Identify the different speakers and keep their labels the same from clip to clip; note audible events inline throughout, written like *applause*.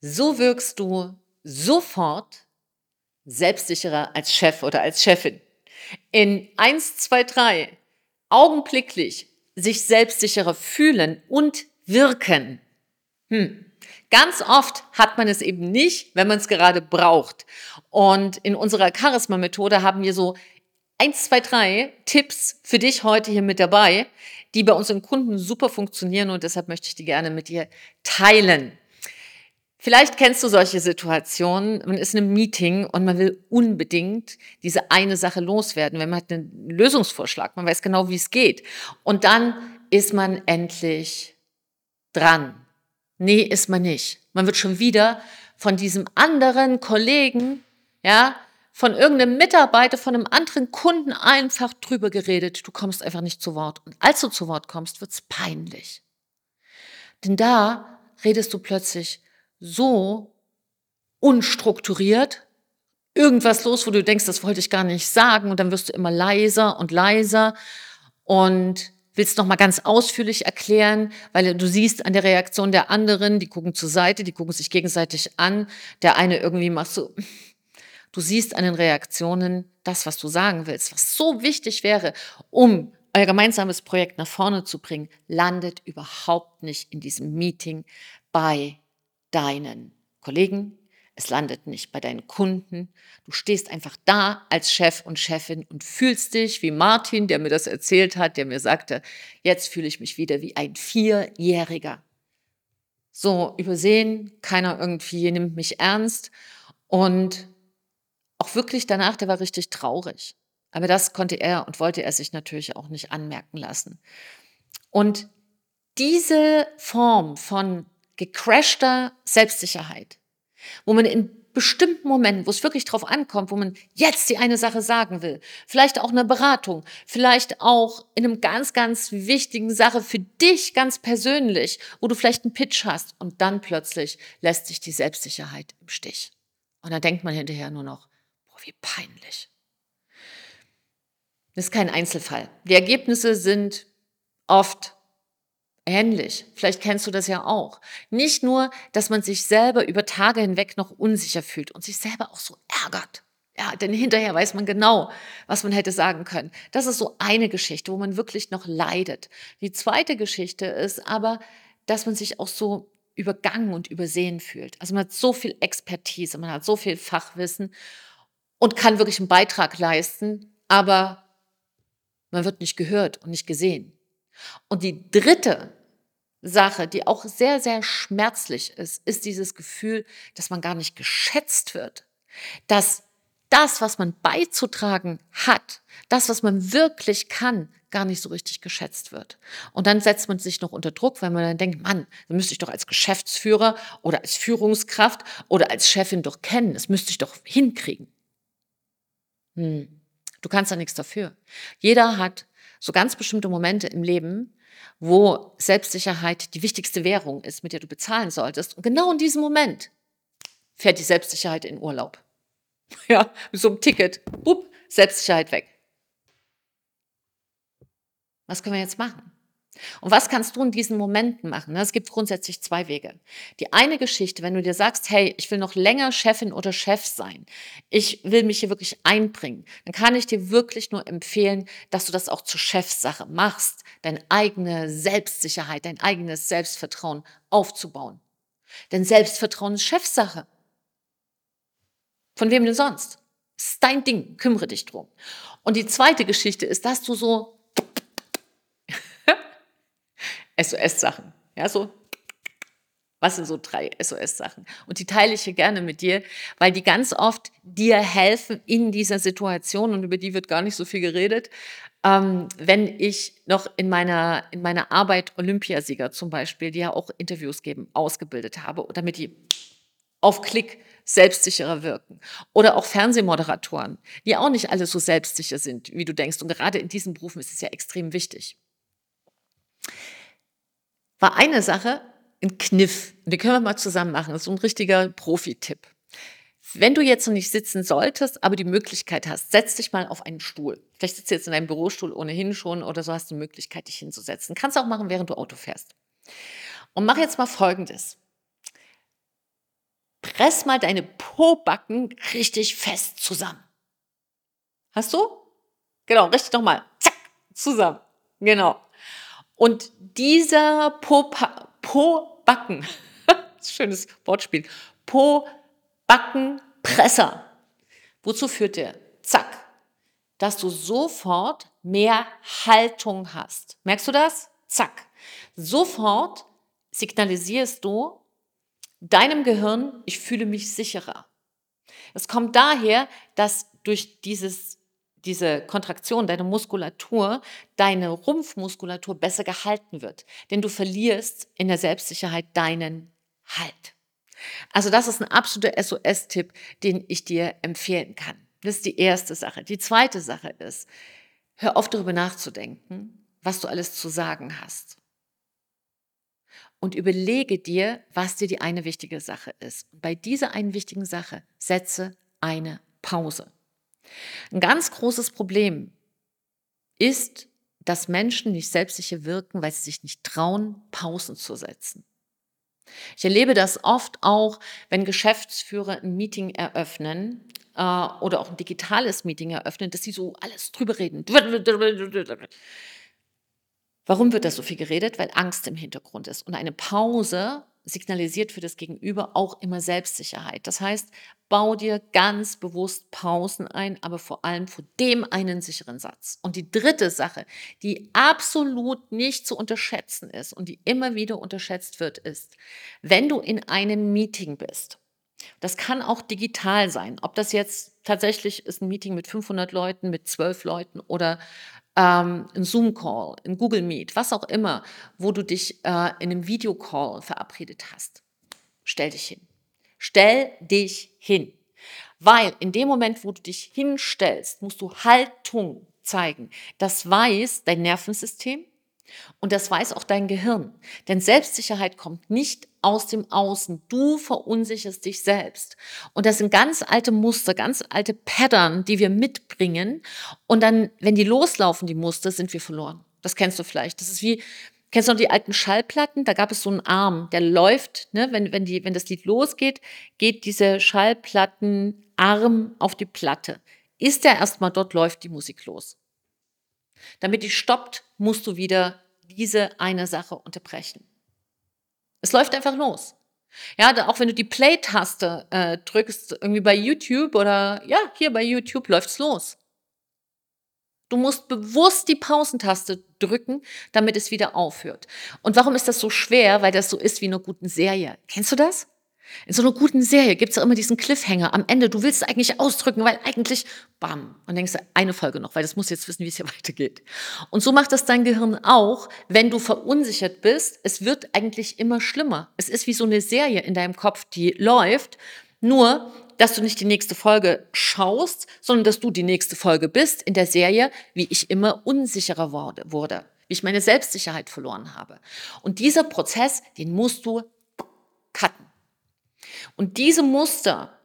Speaker 1: So wirkst du sofort selbstsicherer als Chef oder als Chefin. In 1, 2, 3 augenblicklich sich selbstsicherer fühlen und wirken. Hm. Ganz oft hat man es eben nicht, wenn man es gerade braucht. Und in unserer Charisma-Methode haben wir so eins, zwei, drei Tipps für dich heute hier mit dabei, die bei unseren Kunden super funktionieren und deshalb möchte ich die gerne mit dir teilen. Vielleicht kennst du solche Situationen, man ist in einem Meeting und man will unbedingt diese eine Sache loswerden, wenn man hat einen Lösungsvorschlag, man weiß genau, wie es geht. Und dann ist man endlich dran. Nee, ist man nicht. Man wird schon wieder von diesem anderen Kollegen, ja, von irgendeinem Mitarbeiter, von einem anderen Kunden einfach drüber geredet. Du kommst einfach nicht zu Wort. Und als du zu Wort kommst, wird's peinlich. Denn da redest du plötzlich so unstrukturiert, irgendwas los, wo du denkst, das wollte ich gar nicht sagen. Und dann wirst du immer leiser und leiser und willst noch mal ganz ausführlich erklären, weil du siehst an der Reaktion der anderen, die gucken zur Seite, die gucken sich gegenseitig an. Der eine irgendwie macht so, *laughs* Du siehst an den Reaktionen das, was du sagen willst, was so wichtig wäre, um euer gemeinsames Projekt nach vorne zu bringen, landet überhaupt nicht in diesem Meeting bei deinen Kollegen. Es landet nicht bei deinen Kunden. Du stehst einfach da als Chef und Chefin und fühlst dich wie Martin, der mir das erzählt hat, der mir sagte, jetzt fühle ich mich wieder wie ein Vierjähriger. So übersehen, keiner irgendwie nimmt mich ernst und auch wirklich danach, der war richtig traurig. Aber das konnte er und wollte er sich natürlich auch nicht anmerken lassen. Und diese Form von gecrashter Selbstsicherheit, wo man in bestimmten Momenten, wo es wirklich drauf ankommt, wo man jetzt die eine Sache sagen will, vielleicht auch eine Beratung, vielleicht auch in einem ganz, ganz wichtigen Sache für dich ganz persönlich, wo du vielleicht einen Pitch hast und dann plötzlich lässt sich die Selbstsicherheit im Stich. Und dann denkt man hinterher nur noch, wie peinlich. Das ist kein Einzelfall. Die Ergebnisse sind oft ähnlich. Vielleicht kennst du das ja auch. Nicht nur, dass man sich selber über Tage hinweg noch unsicher fühlt und sich selber auch so ärgert. Ja, denn hinterher weiß man genau, was man hätte sagen können. Das ist so eine Geschichte, wo man wirklich noch leidet. Die zweite Geschichte ist aber, dass man sich auch so übergangen und übersehen fühlt. Also man hat so viel Expertise, man hat so viel Fachwissen und kann wirklich einen Beitrag leisten, aber man wird nicht gehört und nicht gesehen. Und die dritte Sache, die auch sehr, sehr schmerzlich ist, ist dieses Gefühl, dass man gar nicht geschätzt wird. Dass das, was man beizutragen hat, das, was man wirklich kann, gar nicht so richtig geschätzt wird. Und dann setzt man sich noch unter Druck, weil man dann denkt, Mann, das müsste ich doch als Geschäftsführer oder als Führungskraft oder als Chefin doch kennen. Das müsste ich doch hinkriegen. Hm. Du kannst da nichts dafür. Jeder hat so ganz bestimmte Momente im Leben, wo Selbstsicherheit die wichtigste Währung ist, mit der du bezahlen solltest. Und genau in diesem Moment fährt die Selbstsicherheit in Urlaub. *laughs* Ja, mit so einem Ticket, bupp, Selbstsicherheit weg. Was können wir jetzt machen? Und was kannst du in diesen Momenten machen? Es gibt grundsätzlich zwei Wege. Die eine Geschichte, wenn du dir sagst, hey, ich will noch länger Chefin oder Chef sein, ich will mich hier wirklich einbringen, dann kann ich dir wirklich nur empfehlen, dass du das auch zur Chefsache machst, deine eigene Selbstsicherheit, dein eigenes Selbstvertrauen aufzubauen. Denn Selbstvertrauen ist Chefsache. Von wem denn sonst? Ist dein Ding, kümmere dich drum. Und die zweite Geschichte ist, dass du so SOS-Sachen. Ja, so. Was sind so drei SOS-Sachen? Und die teile ich hier gerne mit dir, weil die ganz oft dir helfen in dieser Situation und über die wird gar nicht so viel geredet. Ähm, wenn ich noch in meiner, in meiner Arbeit Olympiasieger zum Beispiel, die ja auch Interviews geben, ausgebildet habe, damit die auf Klick selbstsicherer wirken. Oder auch Fernsehmoderatoren, die auch nicht alle so selbstsicher sind, wie du denkst. Und gerade in diesen Berufen ist es ja extrem wichtig war eine Sache ein Kniff. Den können wir mal zusammen machen. Das ist so ein richtiger Profi-Tipp. Wenn du jetzt noch nicht sitzen solltest, aber die Möglichkeit hast, setz dich mal auf einen Stuhl. Vielleicht sitzt du jetzt in deinem Bürostuhl ohnehin schon oder so hast du die Möglichkeit, dich hinzusetzen. Kannst du auch machen, während du Auto fährst. Und mach jetzt mal Folgendes. press mal deine Po-Backen richtig fest zusammen. Hast du? Genau, richtig nochmal. Zack, zusammen. Genau. Und dieser Po-Backen, *laughs* schönes Wortspiel, Po-Backen-Presser, wozu führt der? Zack, dass du sofort mehr Haltung hast. Merkst du das? Zack. Sofort signalisierst du deinem Gehirn, ich fühle mich sicherer. Es kommt daher, dass durch dieses, diese Kontraktion deiner Muskulatur, deine Rumpfmuskulatur besser gehalten wird. Denn du verlierst in der Selbstsicherheit deinen Halt. Also das ist ein absoluter SOS-Tipp, den ich dir empfehlen kann. Das ist die erste Sache. Die zweite Sache ist, hör auf darüber nachzudenken, was du alles zu sagen hast. Und überlege dir, was dir die eine wichtige Sache ist. Und bei dieser einen wichtigen Sache setze eine Pause. Ein ganz großes Problem ist, dass Menschen nicht selbstsicher wirken, weil sie sich nicht trauen, Pausen zu setzen. Ich erlebe das oft auch, wenn Geschäftsführer ein Meeting eröffnen äh, oder auch ein digitales Meeting eröffnen, dass sie so alles drüber reden. Warum wird das so viel geredet? Weil Angst im Hintergrund ist. Und eine Pause signalisiert für das Gegenüber auch immer Selbstsicherheit. Das heißt, bau dir ganz bewusst Pausen ein, aber vor allem vor dem einen sicheren Satz. Und die dritte Sache, die absolut nicht zu unterschätzen ist und die immer wieder unterschätzt wird, ist, wenn du in einem Meeting bist, das kann auch digital sein. Ob das jetzt tatsächlich ist ein Meeting mit 500 Leuten, mit 12 Leuten oder ähm, ein Zoom-Call, ein Google Meet, was auch immer, wo du dich äh, in einem Videocall verabredet hast. Stell dich hin. Stell dich hin. Weil in dem Moment, wo du dich hinstellst, musst du Haltung zeigen. Das weiß dein Nervensystem, und das weiß auch dein Gehirn. Denn Selbstsicherheit kommt nicht aus dem Außen. Du verunsicherst dich selbst. Und das sind ganz alte Muster, ganz alte Pattern, die wir mitbringen. Und dann, wenn die loslaufen, die Muster, sind wir verloren. Das kennst du vielleicht. Das ist wie, kennst du noch die alten Schallplatten? Da gab es so einen Arm, der läuft, ne? wenn, wenn, die, wenn das Lied losgeht, geht diese Schallplattenarm auf die Platte. Ist der erstmal dort, läuft die Musik los. Damit die stoppt, musst du wieder diese eine Sache unterbrechen. Es läuft einfach los. Ja, auch wenn du die Play-Taste äh, drückst, irgendwie bei YouTube oder ja, hier bei YouTube läuft's los. Du musst bewusst die Pausentaste drücken, damit es wieder aufhört. Und warum ist das so schwer? Weil das so ist wie in einer guten Serie. Kennst du das? In so einer guten Serie gibt es ja immer diesen Cliffhanger am Ende. Du willst es eigentlich ausdrücken, weil eigentlich, bam, und denkst eine Folge noch, weil das muss jetzt wissen, wie es hier *laughs* weitergeht. Und so macht das dein Gehirn auch, wenn du verunsichert bist. Es wird eigentlich immer schlimmer. Es ist wie so eine Serie in deinem Kopf, die läuft. Nur, dass du nicht die nächste Folge schaust, sondern dass du die nächste Folge bist in der Serie, wie ich immer unsicherer wurde, wie ich meine Selbstsicherheit verloren habe. Und dieser Prozess, den musst du cutten. Und diese Muster,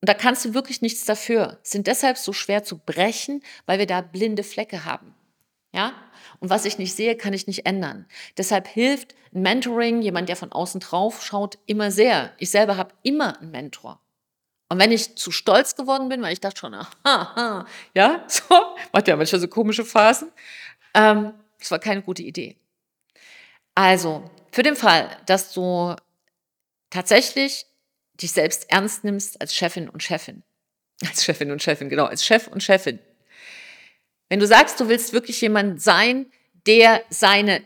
Speaker 1: und da kannst du wirklich nichts dafür, sind deshalb so schwer zu brechen, weil wir da blinde Flecke haben. Ja? Und was ich nicht sehe, kann ich nicht ändern. Deshalb hilft ein Mentoring, jemand, der von außen drauf schaut, immer sehr. Ich selber habe immer einen Mentor. Und wenn ich zu stolz geworden bin, weil ich dachte schon, aha, ja, *laughs* so, macht ja manchmal so komische Phasen, ähm, das war keine gute Idee. Also, für den Fall, dass du tatsächlich dich selbst ernst nimmst als Chefin und Chefin. Als Chefin und Chefin, genau, als Chef und Chefin. Wenn du sagst, du willst wirklich jemand sein, der seine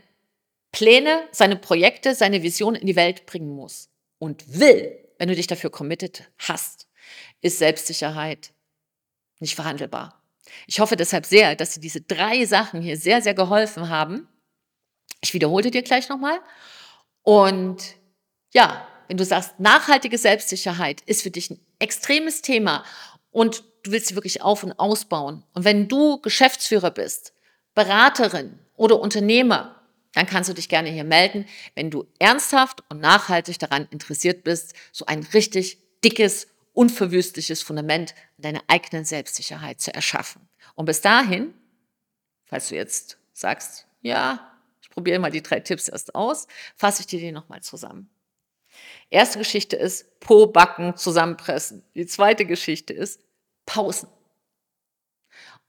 Speaker 1: Pläne, seine Projekte, seine Vision in die Welt bringen muss und will, wenn du dich dafür committed hast, ist Selbstsicherheit nicht verhandelbar. Ich hoffe deshalb sehr, dass dir diese drei Sachen hier sehr, sehr geholfen haben. Ich wiederhole dir gleich nochmal. Und ja, wenn du sagst, nachhaltige Selbstsicherheit ist für dich ein extremes Thema und du willst sie wirklich auf- und ausbauen. Und wenn du Geschäftsführer bist, Beraterin oder Unternehmer, dann kannst du dich gerne hier melden, wenn du ernsthaft und nachhaltig daran interessiert bist, so ein richtig dickes, unverwüstliches Fundament deiner eigenen Selbstsicherheit zu erschaffen. Und bis dahin, falls du jetzt sagst, ja, ich probiere mal die drei Tipps erst aus, fasse ich dir die nochmal zusammen. Erste Geschichte ist Po backen, zusammenpressen. Die zweite Geschichte ist Pausen.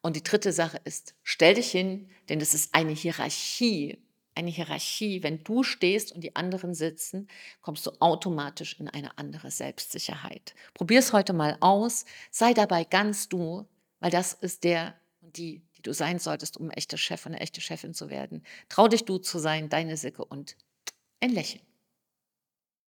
Speaker 1: Und die dritte Sache ist, stell dich hin, denn es ist eine Hierarchie. Eine Hierarchie. Wenn du stehst und die anderen sitzen, kommst du automatisch in eine andere Selbstsicherheit. Probier es heute mal aus. Sei dabei ganz du, weil das ist der und die, die du sein solltest, um ein echter Chef und eine echte Chefin zu werden. Trau dich du zu sein, deine Sicke und ein Lächeln.